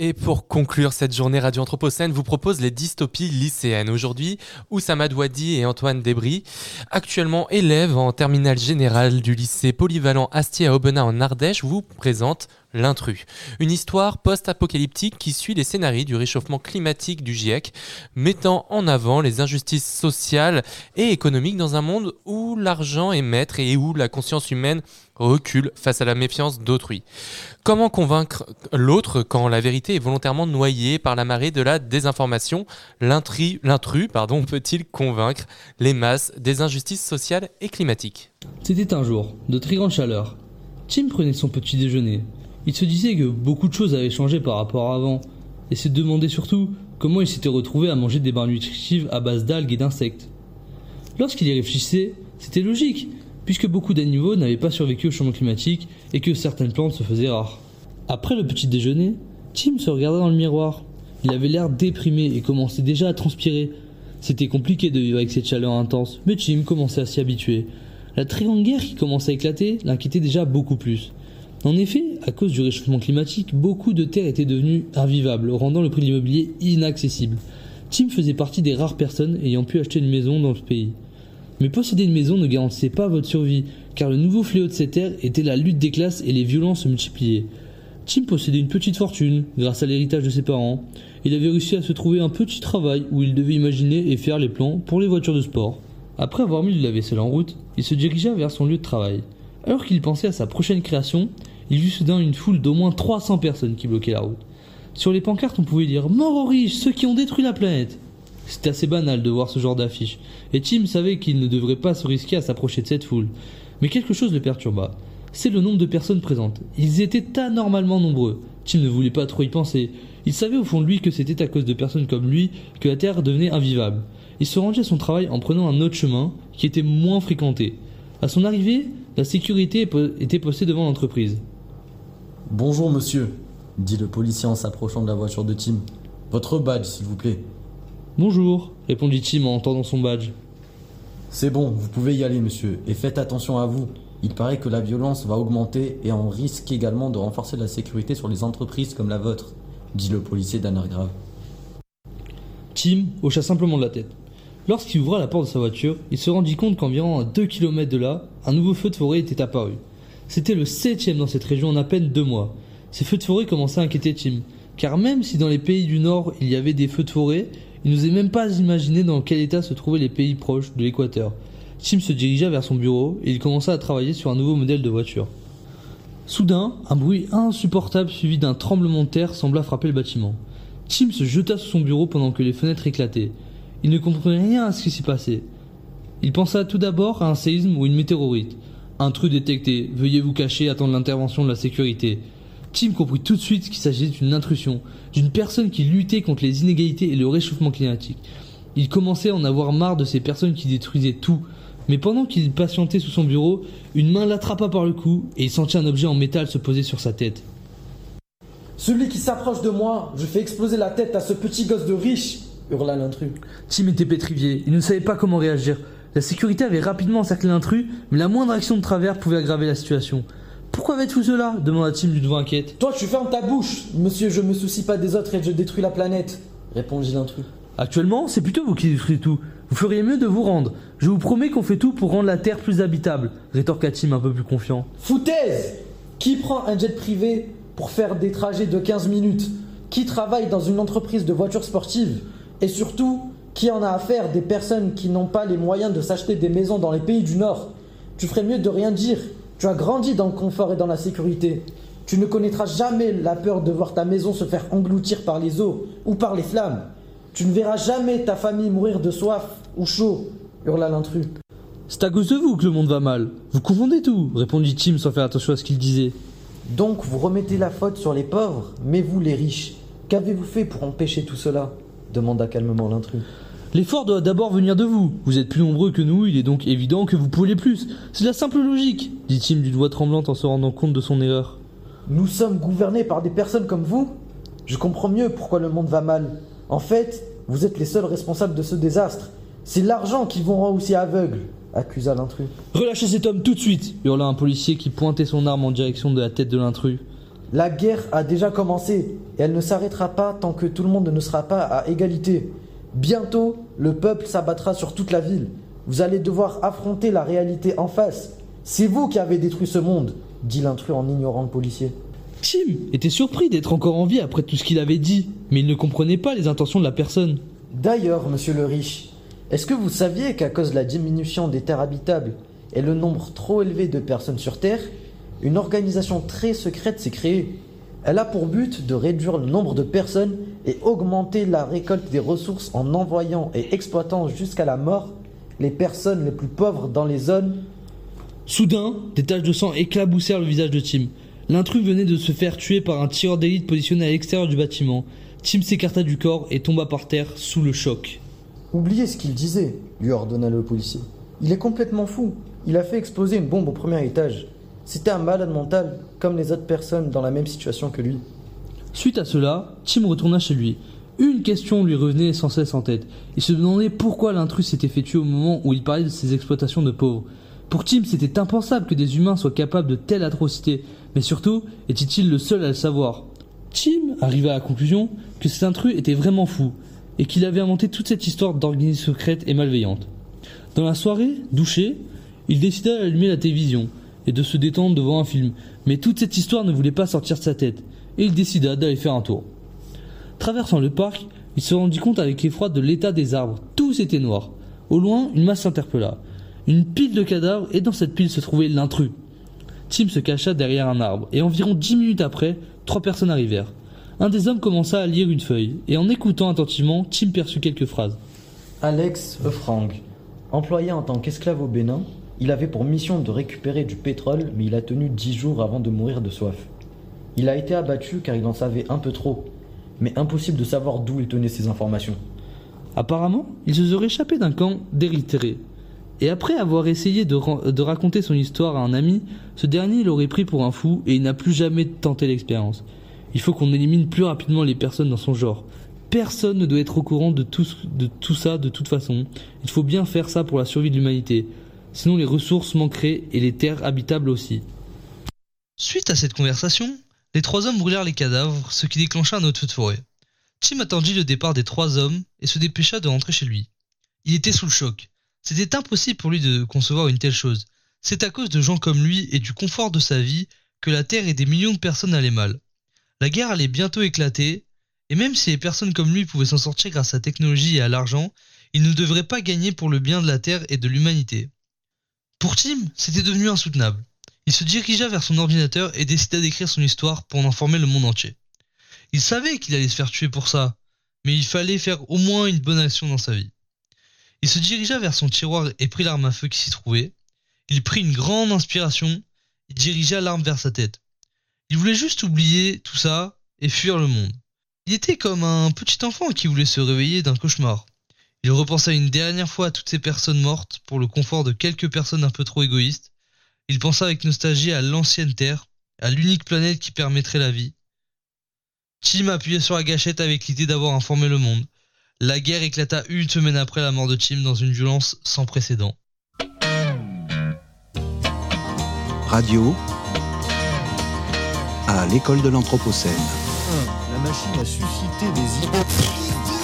Et pour conclure cette journée Radio Anthropocène, vous propose les dystopies lycéennes. Aujourd'hui, Oussama Douadi et Antoine Debris, actuellement élèves en terminale générale du lycée polyvalent Astier à Aubenas en Ardèche, vous présentent L'intrus. Une histoire post-apocalyptique qui suit les scénarios du réchauffement climatique du GIEC, mettant en avant les injustices sociales et économiques dans un monde où l'argent est maître et où la conscience humaine recule face à la méfiance d'autrui. Comment convaincre l'autre quand la vérité est volontairement noyée par la marée de la désinformation? L'intrus peut-il convaincre les masses des injustices sociales et climatiques? C'était un jour de très grande chaleur. Tim prenait son petit déjeuner. Il se disait que beaucoup de choses avaient changé par rapport à avant, et se demandait surtout comment il s'était retrouvé à manger des barres nutritives à base d'algues et d'insectes. Lorsqu'il y réfléchissait, c'était logique, puisque beaucoup d'animaux n'avaient pas survécu au changement climatique et que certaines plantes se faisaient rares. Après le petit déjeuner, Tim se regarda dans le miroir. Il avait l'air déprimé et commençait déjà à transpirer. C'était compliqué de vivre avec cette chaleur intense, mais Tim commençait à s'y habituer. La très grande guerre qui commençait à éclater l'inquiétait déjà beaucoup plus. En effet, à cause du réchauffement climatique, beaucoup de terres étaient devenues invivables, rendant le prix de l'immobilier inaccessible. Tim faisait partie des rares personnes ayant pu acheter une maison dans ce pays. Mais posséder une maison ne garantissait pas votre survie, car le nouveau fléau de ces terres était la lutte des classes et les violences se multipliaient. Tim possédait une petite fortune, grâce à l'héritage de ses parents. Il avait réussi à se trouver un petit travail où il devait imaginer et faire les plans pour les voitures de sport. Après avoir mis de la vaisselle en route, il se dirigea vers son lieu de travail. Alors qu'il pensait à sa prochaine création, il vit soudain une foule d'au moins 300 personnes qui bloquaient la route. Sur les pancartes, on pouvait dire Mort aux riches, ceux qui ont détruit la planète. C'était assez banal de voir ce genre d'affiche, et Tim savait qu'il ne devrait pas se risquer à s'approcher de cette foule. Mais quelque chose le perturba. C'est le nombre de personnes présentes. Ils étaient anormalement nombreux. Tim ne voulait pas trop y penser. Il savait au fond de lui que c'était à cause de personnes comme lui que la Terre devenait invivable. Il se rendit à son travail en prenant un autre chemin qui était moins fréquenté. À son arrivée, la sécurité était postée devant l'entreprise. Bonjour monsieur, dit le policier en s'approchant de la voiture de Tim. Votre badge, s'il vous plaît. Bonjour, répondit Tim en entendant son badge. C'est bon, vous pouvez y aller, monsieur, et faites attention à vous. Il paraît que la violence va augmenter et on risque également de renforcer la sécurité sur les entreprises comme la vôtre, dit le policier d'un air grave. Tim hocha simplement de la tête. Lorsqu'il ouvra la porte de sa voiture, il se rendit compte qu'environ à 2 km de là, un nouveau feu de forêt était apparu. C'était le septième dans cette région en à peine deux mois. Ces feux de forêt commençaient à inquiéter Tim, car même si dans les pays du Nord il y avait des feux de forêt, il n'osait même pas imaginer dans quel état se trouvaient les pays proches de l'équateur. Tim se dirigea vers son bureau et il commença à travailler sur un nouveau modèle de voiture. Soudain, un bruit insupportable suivi d'un tremblement de terre sembla frapper le bâtiment. Tim se jeta sous son bureau pendant que les fenêtres éclataient. Il ne comprenait rien à ce qui s'y passait. Il pensa tout d'abord à un séisme ou une météorite. Intrus détecté, veuillez vous cacher, attendre l'intervention de la sécurité. Tim comprit tout de suite qu'il s'agissait d'une intrusion, d'une personne qui luttait contre les inégalités et le réchauffement climatique. Il commençait à en avoir marre de ces personnes qui détruisaient tout. Mais pendant qu'il patientait sous son bureau, une main l'attrapa par le cou et il sentit un objet en métal se poser sur sa tête. Celui qui s'approche de moi, je fais exploser la tête à ce petit gosse de riche, hurla l'intrus. Tim était pétrifié, il ne savait pas comment réagir. La sécurité avait rapidement encerclé l'intrus, mais la moindre action de travers pouvait aggraver la situation. Pourquoi faites-vous cela? demanda-t-il d'une voix inquiète. Toi, tu fermes ta bouche Monsieur, je me soucie pas des autres et je détruis la planète, répondit l'intrus. Actuellement, c'est plutôt vous qui détruisez tout. Vous feriez mieux de vous rendre. Je vous promets qu'on fait tout pour rendre la Terre plus habitable, rétorqua Tim un peu plus confiant. Foutaise Qui prend un jet privé pour faire des trajets de 15 minutes? Qui travaille dans une entreprise de voitures sportives? Et surtout, qui en a affaire des personnes qui n'ont pas les moyens de s'acheter des maisons dans les pays du Nord? Tu ferais mieux de rien dire. Tu as grandi dans le confort et dans la sécurité. Tu ne connaîtras jamais la peur de voir ta maison se faire engloutir par les eaux ou par les flammes. Tu ne verras jamais ta famille mourir de soif ou chaud, hurla l'intrus. C'est à cause de vous que le monde va mal. Vous confondez tout, répondit Tim sans faire attention à ce qu'il disait. Donc vous remettez la faute sur les pauvres, mais vous les riches. Qu'avez-vous fait pour empêcher tout cela? demanda calmement l'intrus. L'effort doit d'abord venir de vous. Vous êtes plus nombreux que nous, il est donc évident que vous pouvez plus. C'est la simple logique, dit Tim d'une voix tremblante en se rendant compte de son erreur. Nous sommes gouvernés par des personnes comme vous Je comprends mieux pourquoi le monde va mal. En fait, vous êtes les seuls responsables de ce désastre. C'est l'argent qui vous rend aussi aveugle, accusa l'intrus. Relâchez cet homme tout de suite hurla un policier qui pointait son arme en direction de la tête de l'intrus. La guerre a déjà commencé et elle ne s'arrêtera pas tant que tout le monde ne sera pas à égalité. Bientôt, le peuple s'abattra sur toute la ville. Vous allez devoir affronter la réalité en face. C'est vous qui avez détruit ce monde, dit l'intrus en ignorant le policier. Tim était surpris d'être encore en vie après tout ce qu'il avait dit, mais il ne comprenait pas les intentions de la personne. D'ailleurs, monsieur le riche, est-ce que vous saviez qu'à cause de la diminution des terres habitables et le nombre trop élevé de personnes sur Terre, une organisation très secrète s'est créée Elle a pour but de réduire le nombre de personnes et augmenter la récolte des ressources en envoyant et exploitant jusqu'à la mort les personnes les plus pauvres dans les zones Soudain, des taches de sang éclaboussèrent le visage de Tim. L'intrus venait de se faire tuer par un tireur d'élite positionné à l'extérieur du bâtiment. Tim s'écarta du corps et tomba par terre sous le choc. Oubliez ce qu'il disait, lui ordonna le policier. Il est complètement fou. Il a fait exploser une bombe au premier étage. C'était un malade mental, comme les autres personnes dans la même situation que lui. Suite à cela, Tim retourna chez lui. Une question lui revenait sans cesse en tête. Il se demandait pourquoi l'intrus s'était fait tuer au moment où il parlait de ses exploitations de pauvres. Pour Tim, c'était impensable que des humains soient capables de telles atrocités, mais surtout, était-il le seul à le savoir? Tim arriva à la conclusion que cet intrus était vraiment fou, et qu'il avait inventé toute cette histoire d'organisme secrète et malveillante. Dans la soirée, douché, il décida d'allumer la télévision et de se détendre devant un film, mais toute cette histoire ne voulait pas sortir de sa tête, et il décida d'aller faire un tour. Traversant le parc, il se rendit compte avec effroi de l'état des arbres. Tous étaient noirs. Au loin, une masse s'interpella. Une pile de cadavres, et dans cette pile se trouvait l'intrus. Tim se cacha derrière un arbre, et environ dix minutes après, trois personnes arrivèrent. Un des hommes commença à lire une feuille, et en écoutant attentivement, Tim perçut quelques phrases. Alex Eufrang, employé en tant qu'esclave au Bénin, il avait pour mission de récupérer du pétrole, mais il a tenu dix jours avant de mourir de soif. Il a été abattu car il en savait un peu trop, mais impossible de savoir d'où il tenait ces informations. Apparemment, il se serait échappé d'un camp d'Érythrée. Et après avoir essayé de, raconter son histoire à un ami, ce dernier l'aurait pris pour un fou et il n'a plus jamais tenté l'expérience. Il faut qu'on élimine plus rapidement les personnes dans son genre. Personne ne doit être au courant de tout ça de toute façon. Il faut bien faire ça pour la survie de l'humanité. Sinon les ressources manqueraient et les terres habitables aussi. Suite à cette conversation, les trois hommes brûlèrent les cadavres, ce qui déclencha un autre feu de forêt. Tim attendit le départ des trois hommes et se dépêcha de rentrer chez lui. Il était sous le choc. C'était impossible pour lui de concevoir une telle chose. C'est à cause de gens comme lui et du confort de sa vie que la Terre et des millions de personnes allaient mal. La guerre allait bientôt éclater, et même si les personnes comme lui pouvaient s'en sortir grâce à la technologie et à l'argent, ils ne devraient pas gagner pour le bien de la Terre et de l'humanité. Pour Tim, c'était devenu insoutenable. Il se dirigea vers son ordinateur et décida d'écrire son histoire pour en informer le monde entier. Il savait qu'il allait se faire tuer pour ça, mais il fallait faire au moins une bonne action dans sa vie. Il se dirigea vers son tiroir et prit l'arme à feu qui s'y trouvait. Il prit une grande inspiration, il dirigea l'arme vers sa tête. Il voulait juste oublier tout ça et fuir le monde. Il était comme un petit enfant qui voulait se réveiller d'un cauchemar. Il repensa une dernière fois à toutes ces personnes mortes pour le confort de quelques personnes un peu trop égoïstes. Il pensa avec nostalgie à l'ancienne Terre, à l'unique planète qui permettrait la vie. Tim appuyait sur la gâchette avec l'idée d'avoir informé le monde. La guerre éclata une semaine après la mort de Tim dans une violence sans précédent. Radio à l'école de l'Anthropocène. La machine a suscité des idées.